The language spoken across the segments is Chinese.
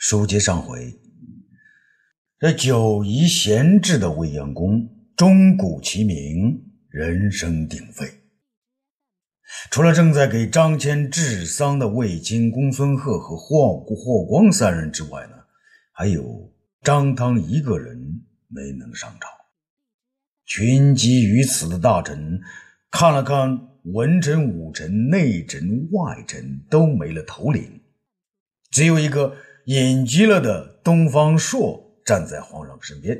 书接上回，这九夷闲置的未央宫，钟鼓齐鸣，人声鼎沸。除了正在给张骞治丧的魏京公孙贺和霍霍光三人之外呢，还有张汤一个人没能上朝。群集于此的大臣看了看文臣、武臣、内臣、外臣，都没了头领，只有一个。隐居了的东方朔站在皇上身边，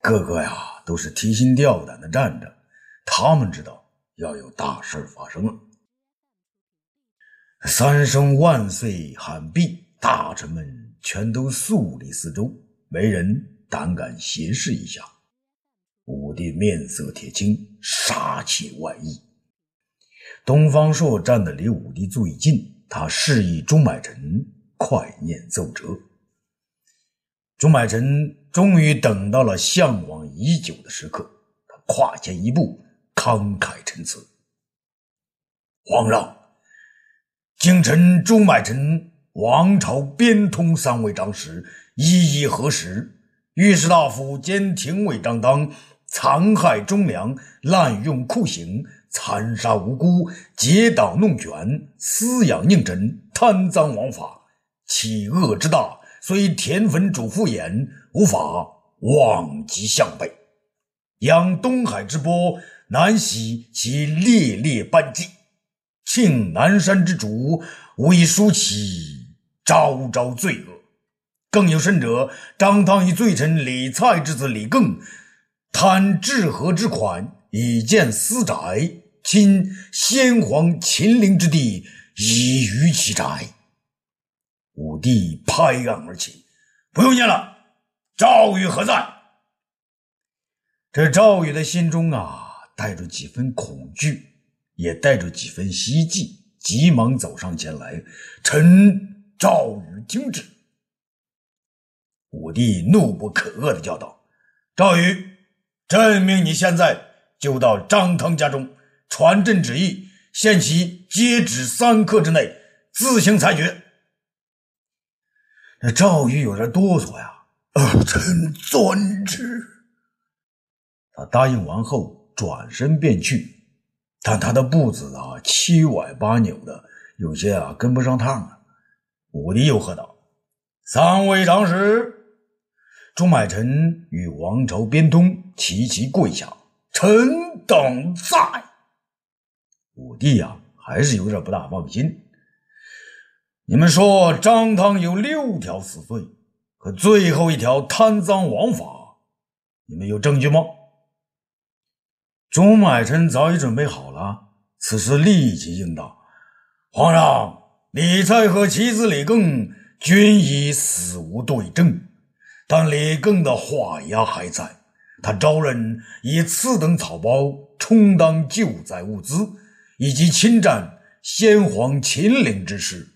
个个呀都是提心吊胆的站着，他们知道要有大事发生了。三声万岁喊毕，大臣们全都肃立四周，没人胆敢斜视一下。武帝面色铁青，杀气外溢。东方朔站得离武帝最近，他示意钟买臣。快念奏折。朱买臣终于等到了向往已久的时刻，他跨前一步，慷慨陈词：“皇上，京臣朱买臣、王朝边通三位长史一一核实，御史大夫兼廷尉张当残害忠良，滥用酷刑，残杀无辜，结党弄权，私养佞臣，贪赃枉法。”其恶之大，虽田汾主父偃，无法望其项背。仰东海之波，难洗其烈烈斑迹；庆南山之主，无以书其昭昭罪恶。更有甚者，张汤以罪臣李蔡之子李更，贪治河之款，以建私宅，侵先皇秦陵之地，以渔其宅。武帝拍案而起：“不用念了，赵宇何在？”这赵宇的心中啊，带着几分恐惧，也带着几分希冀，急忙走上前来：“臣赵宇听旨。”武帝怒不可遏的叫道：“赵宇，朕命你现在就到张汤家中，传朕旨意，限其接旨三刻之内自行裁决。”那赵玉有点哆嗦呀，臣遵旨。他答应完后转身便去，但他的步子啊七歪八扭的，有些啊跟不上趟啊。武帝又喝道：“三位长史，朱买臣与王朝边通齐齐跪下，臣等在。”武帝呀，还是有点不大放心。你们说张汤有六条死罪，可最后一条贪赃枉法，你们有证据吗？钟买臣早已准备好了，此时立即应道：“皇上，李蔡和其子李庚均已死无对证，但李庚的画押还在。他招认以次等草包充当救灾物资，以及侵占先皇秦陵之事。”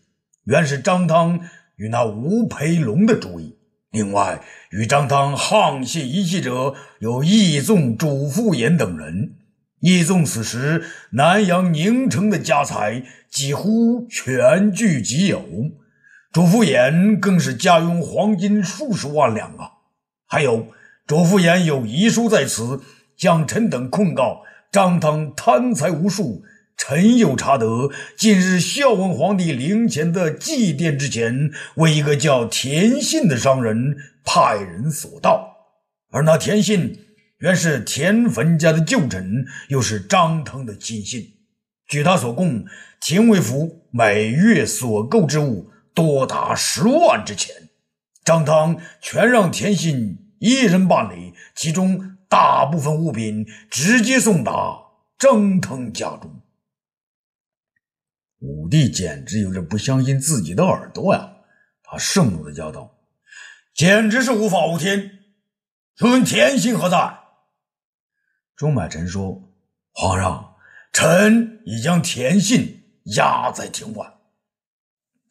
原是张汤与那吴培龙的主意。另外，与张汤沆瀣一气者有义纵主父偃等人。义纵此时南阳宁城的家财几乎全据己有，主父偃更是家拥黄金数十万两啊！还有，主父偃有遗书在此，将臣等控告张汤贪财无数。臣有查得，近日孝文皇帝陵前的祭奠之前，为一个叫田信的商人派人所盗，而那田信原是田汾家的旧臣，又是张汤的亲信。据他所供，廷尉府每月所购之物多达十万之钱，张汤全让田信一人办理，其中大部分物品直接送达张汤家中。武帝简直有点不相信自己的耳朵呀！他盛怒的叫道：“简直是无法无天！请问田信何在？”钟买臣说：“皇上，臣已将田信押在庭外。”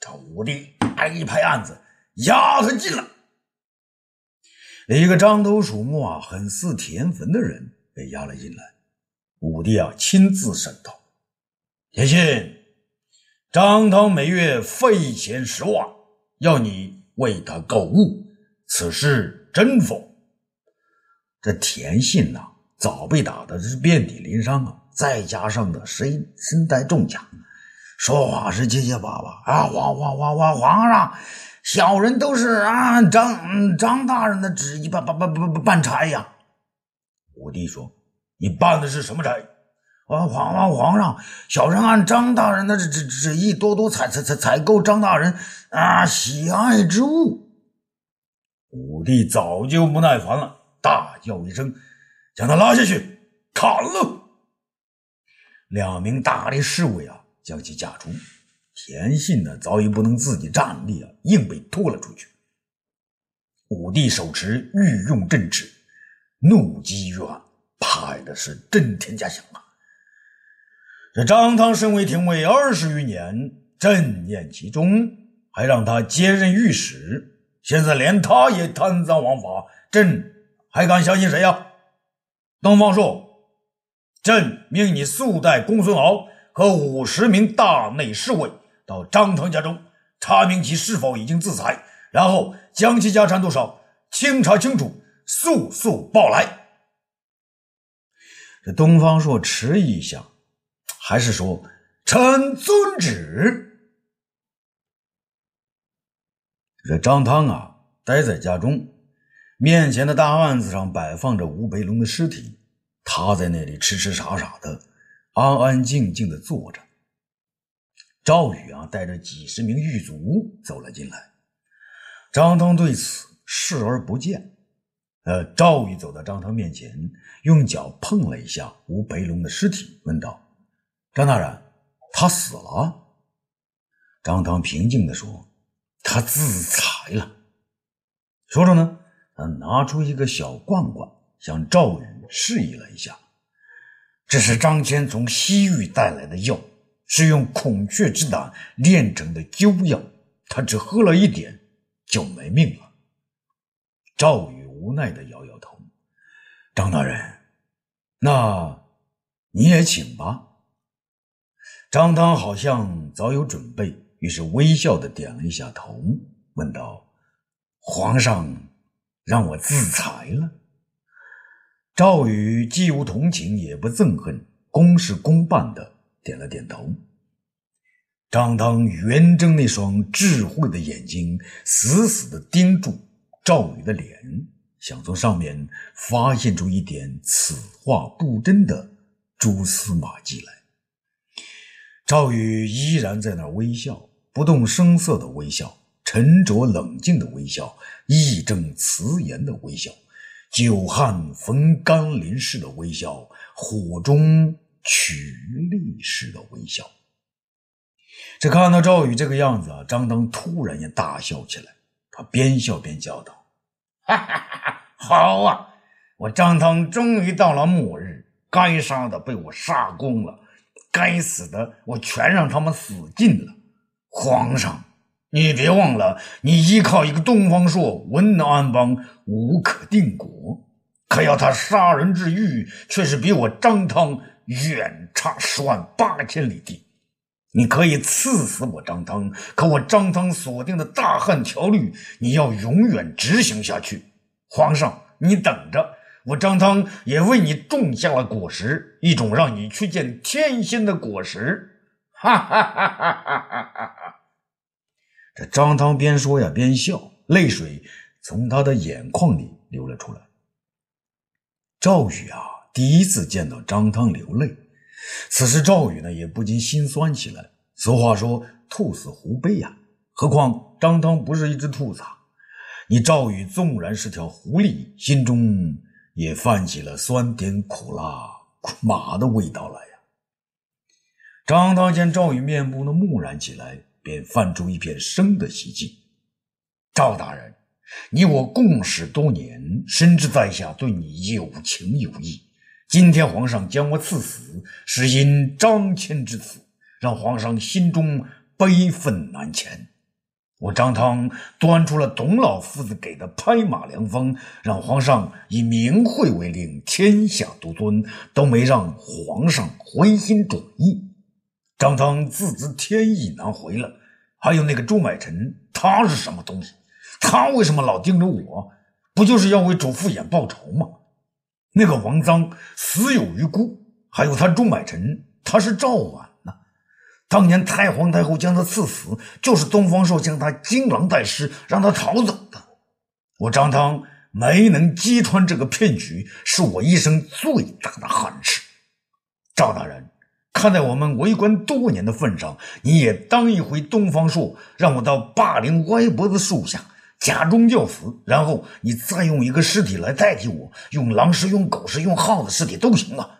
这武帝挨一拍案子：“押他进来！”一个獐头鼠目啊，很似田汾的人被押了进来。武帝啊，亲自审道：“田信。”张汤每月费钱十万，要你为他购物，此事真否？这田信呐，早被打的是遍体鳞伤啊，再加上的身身带重甲，说话是结结巴巴啊！皇皇皇皇皇上，小人都是按张张大人的旨意办办办办办差呀。武帝说：“你办的是什么差？”啊，皇皇皇上，小人按张大人的旨旨旨意，多多采采采采购张大人啊喜爱之物。武帝早就不耐烦了，大叫一声，将他拉下去砍了。两名大力侍卫啊，将其架出。田信呢，早已不能自己站立啊，硬被拖了出去。武帝手持御用镇尺，怒击于案，拍的是震天价响啊！这张汤身为廷尉二十余年，朕念其忠，还让他接任御史。现在连他也贪赃枉法，朕还敢相信谁呀？东方朔，朕命你速带公孙敖和五十名大内侍卫到张汤家中，查明其是否已经自裁，然后将其家产多少清查清楚，速速报来。这东方朔迟疑一下。还是说，臣遵旨。这张汤啊，待在家中，面前的大案子上摆放着吴培龙的尸体，他在那里痴痴傻傻的，安安静静的坐着。赵宇啊，带着几十名狱卒走了进来，张汤对此视而不见。呃，赵宇走到张汤面前，用脚碰了一下吴培龙的尸体，问道。张大人，他死了。张汤平静地说：“他自裁了。”说着呢，他拿出一个小罐罐，向赵宇示意了一下：“这是张骞从西域带来的药，是用孔雀之胆炼成的灸药。他只喝了一点，就没命了。”赵宇无奈地摇摇头：“张大人，那你也请吧。”张汤好像早有准备，于是微笑的点了一下头，问道：“皇上让我自裁了？”赵宇既无同情，也不憎恨，公事公办的点了点头。张汤圆睁那双智慧的眼睛，死死的盯住赵宇的脸，想从上面发现出一点此话不真的蛛丝马迹来。赵宇依然在那微笑，不动声色的微笑，沉着冷静的微笑，义正辞严的微笑，久旱逢甘霖式的微笑，火中取栗式的微笑。这看到赵宇这个样子啊，张当突然也大笑起来。他边笑边叫道：“哈哈哈哈好啊，我张汤终于到了末日，该杀的被我杀光了。”该死的，我全让他们死尽了。皇上，你别忘了，你依靠一个东方朔，文能安邦，武可定国。可要他杀人之欲，却是比我张汤远差十万八千里地。你可以赐死我张汤，可我张汤锁定的大汉条律，你要永远执行下去。皇上，你等着。我张汤也为你种下了果实，一种让你去见天仙的果实。哈哈哈哈哈哈！这张汤边说呀边笑，泪水从他的眼眶里流了出来。赵宇啊，第一次见到张汤流泪，此时赵宇呢也不禁心酸起来。俗话说“兔死狐悲”呀，何况张汤不是一只兔子，你赵宇纵然是条狐狸，心中……也泛起了酸甜苦辣苦麻的味道来呀。张汤见赵宇面部呢木然起来，便泛出一片生的希冀。赵大人，你我共事多年，深知在下对你有情有义。今天皇上将我赐死，是因张骞之死，让皇上心中悲愤难前。我张汤端出了董老夫子给的拍马良方，让皇上以明惠为令，天下独尊，都没让皇上回心转意。张汤自知天意难回了，还有那个朱买臣，他是什么东西？他为什么老盯着我？不就是要为主父偃报仇吗？那个王臧死有余辜，还有他朱买臣，他是赵啊。当年太皇太后将他赐死，就是东方朔将他惊狼带尸，让他逃走的。我张汤没能击穿这个骗局，是我一生最大的憾事。赵大人，看在我们为官多年的份上，你也当一回东方朔，让我到霸陵歪脖子树下假装叫死，然后你再用一个尸体来代替我，用狼尸、用狗尸、用耗子尸体都行啊。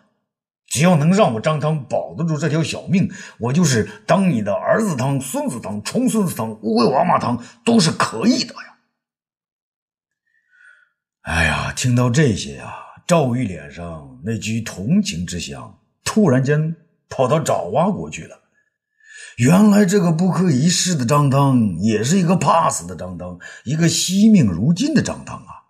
只要能让我张汤保得住这条小命，我就是当你的儿子汤、孙子汤、重孙子汤、乌龟王八汤都是可以的呀。哎呀，听到这些呀，赵玉脸上那句同情之香突然间跑到爪哇国去了。原来这个不可一世的张汤，也是一个怕死的张汤，一个惜命如金的张汤啊！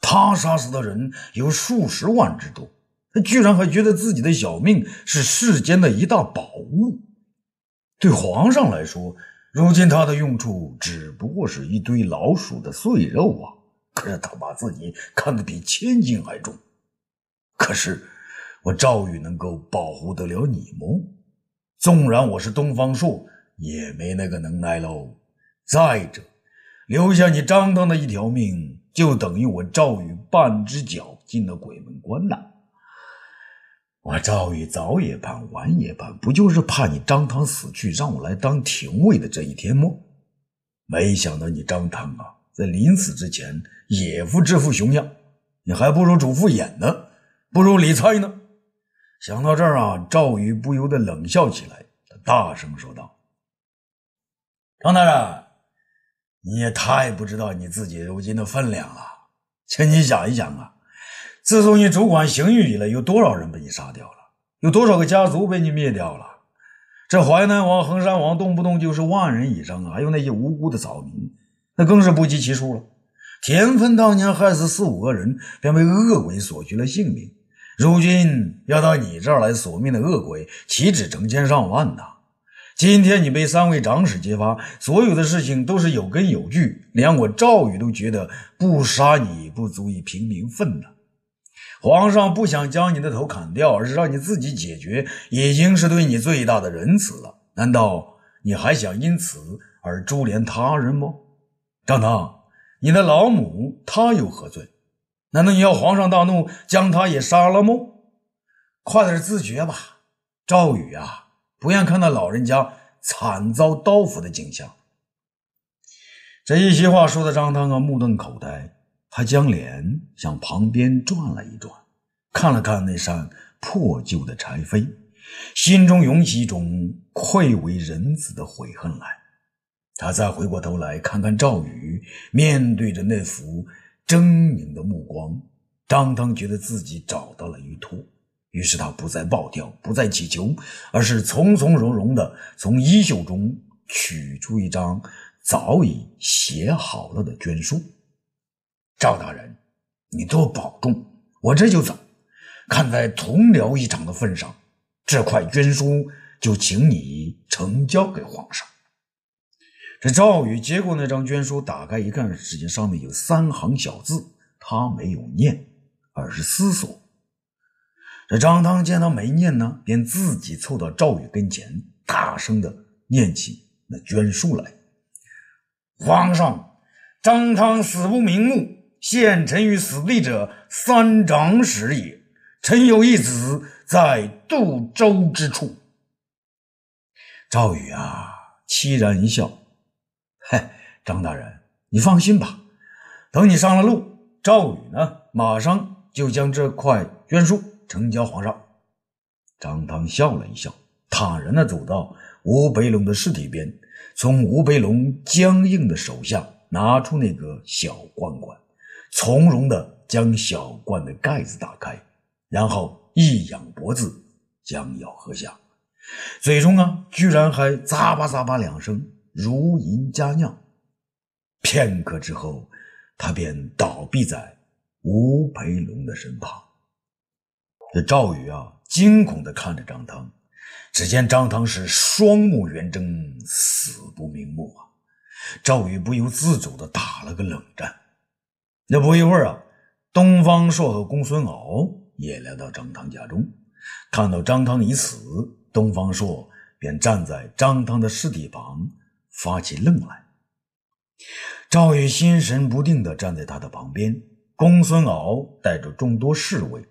他杀死的人有数十万之多。他居然还觉得自己的小命是世间的一大宝物。对皇上来说，如今他的用处只不过是一堆老鼠的碎肉啊！可是他把自己看得比千金还重。可是我赵宇能够保护得了你吗？纵然我是东方朔，也没那个能耐喽。再者，留下你张汤的一条命，就等于我赵宇半只脚进了鬼门关呐！我赵宇早也盼，晚也盼，不就是怕你张汤死去，让我来当廷尉的这一天吗？没想到你张汤啊，在临死之前也复这副熊样，你还不如主父偃呢，不如李蔡呢。想到这儿啊，赵宇不由得冷笑起来，他大声说道：“张大人，你也太不知道你自己如今的分量了，请你想一想啊。”自从你主管刑狱以来，有多少人被你杀掉了？有多少个家族被你灭掉了？这淮南王、衡山王动不动就是万人以上啊！还有那些无辜的草民，那更是不计其数了。田汾当年害死四五个人，便被恶鬼索去了性命。如今要到你这儿来索命的恶鬼，岂止成千上万呐！今天你被三位长史揭发，所有的事情都是有根有据，连我赵宇都觉得不杀你不足以平民愤呢。皇上不想将你的头砍掉，而是让你自己解决，已经是对你最大的仁慈了。难道你还想因此而株连他人吗？张汤，你的老母她有何罪？难道你要皇上大怒，将她也杀了吗？快点自觉吧，赵宇啊！不愿看到老人家惨遭刀斧的景象。这一席话说的张汤啊，目瞪口呆。他将脸向旁边转了一转，看了看那扇破旧的柴扉，心中涌起一种愧为人子的悔恨来。他再回过头来看看赵宇，面对着那副狰狞的目光，张汤觉得自己找到了依托，于是他不再暴跳，不再乞求，而是从从容容地从衣袖中取出一张早已写好了的绢书。赵大人，你多保重，我这就走。看在同僚一场的份上，这块绢书就请你呈交给皇上。这赵宇接过那张绢书，打开一看，只见上面有三行小字，他没有念，而是思索。这张汤见他没念呢，便自己凑到赵宇跟前，大声的念起那绢书来：“皇上，张汤死不瞑目。”陷臣于死地者，三长史也。臣有一子在杜州之处。赵宇啊，凄然一笑：“嗨，张大人，你放心吧。等你上了路，赵宇呢，马上就将这块绢书呈交皇上。”张汤笑了一笑，坦然的走到吴培龙的尸体边，从吴培龙僵硬的手下拿出那个小罐罐。从容地将小罐的盖子打开，然后一仰脖子，将要喝下，嘴中啊，居然还咂吧咂吧两声，如饮佳酿。片刻之后，他便倒闭在吴培龙的身旁。这赵宇啊，惊恐地看着张汤，只见张汤是双目圆睁，死不瞑目啊。赵宇不由自主的打了个冷战。那不一会儿啊，东方朔和公孙敖也来到张汤家中，看到张汤已死，东方朔便站在张汤的尸体旁，发起愣来。赵宇心神不定的站在他的旁边，公孙敖带着众多侍卫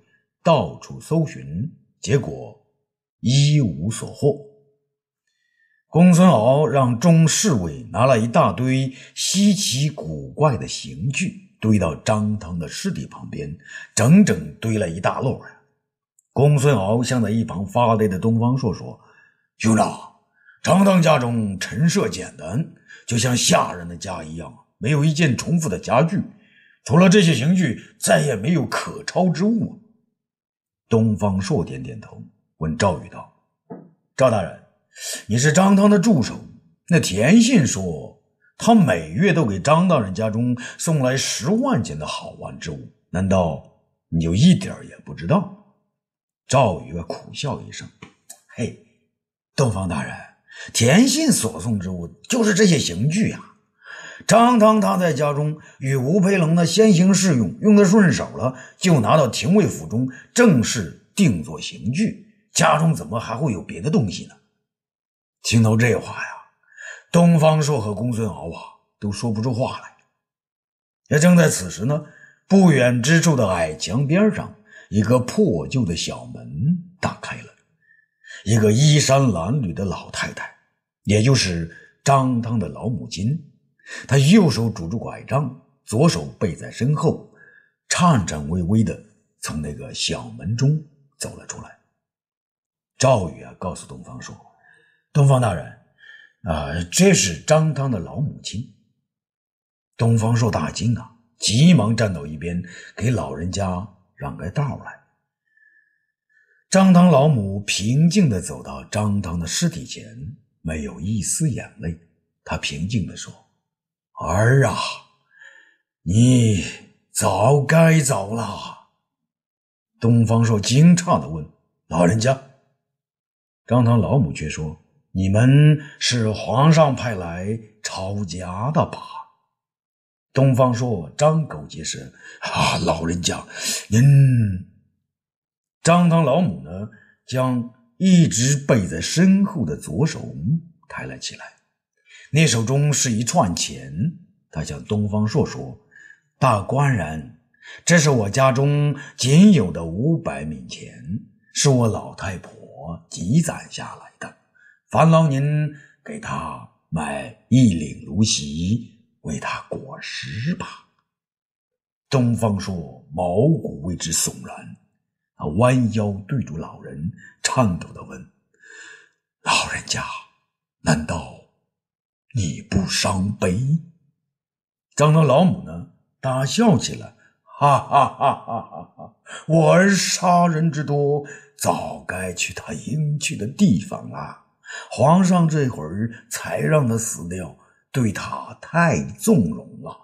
到处搜寻，结果一无所获。公孙敖让众侍卫拿了一大堆稀奇古怪的刑具，堆到张汤的尸体旁边，整整堆了一大摞呀。公孙敖向在一旁发呆的东方朔说：“兄长，张汤家中陈设简单，就像下人的家一样，没有一件重复的家具，除了这些刑具，再也没有可抄之物。”东方朔点点头，问赵宇道：“赵大人。”你是张汤的助手，那田信说他每月都给张大人家中送来十万件的好玩之物，难道你就一点也不知道？赵宇苦笑一声：“嘿，东方大人，田信所送之物就是这些刑具呀。张汤他在家中与吴培龙的先行试用，用的顺手了，就拿到廷尉府中正式定做刑具。家中怎么还会有别的东西呢？”听到这话呀，东方朔和公孙敖啊都说不出话来。也正在此时呢，不远之处的矮墙边上，一个破旧的小门打开了，一个衣衫褴褛的老太太，也就是张汤的老母亲，她右手拄着拐杖，左手背在身后，颤颤巍巍的从那个小门中走了出来。赵宇啊，告诉东方朔。东方大人，啊，这是张汤的老母亲。东方朔大惊啊，急忙站到一边，给老人家让开道来。张汤老母平静地走到张汤的尸体前，没有一丝眼泪。她平静地说：“儿啊，你早该走了。”东方朔惊诧地问：“老人家？”张汤老母却说。你们是皇上派来抄家的吧？东方朔张口结舌：“啊，老人家，您……”张汤老母呢，将一直背在身后的左手抬了起来，那手中是一串钱。他向东方朔说：“大官人，这是我家中仅有的五百冥钱，是我老太婆积攒下来的。”烦劳您给他买一领芦席，为他裹尸吧。东方朔毛骨为之悚然，他弯腰对住老人，颤抖的问：“老人家，难道你不伤悲？”张汤老母呢，大笑起来：“哈哈哈哈哈哈！我儿杀人之多，早该去他应去的地方了。”皇上这会儿才让他死掉，对他太纵容了。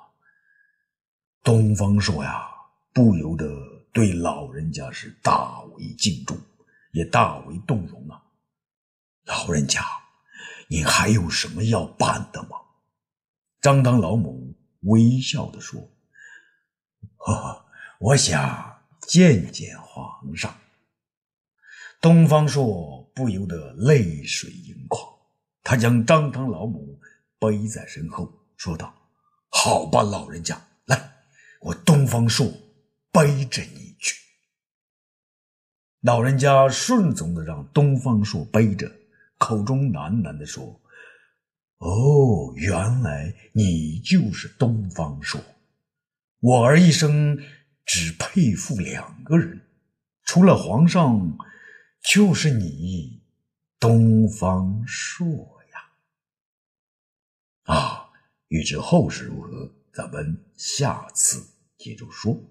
东方朔呀，不由得对老人家是大为敬重，也大为动容啊。老人家，你还有什么要办的吗？张当老母微笑的说：“呵 呵，我想见见皇上。”东方朔不由得泪水盈眶，他将张汤老母背在身后，说道：“好吧，老人家，来，我东方朔背着你去。”老人家顺从的让东方朔背着，口中喃喃的说：“哦，原来你就是东方朔，我儿一生只佩服两个人，除了皇上。”就是你，东方朔呀！啊，欲知后事如何，咱们下次接着说。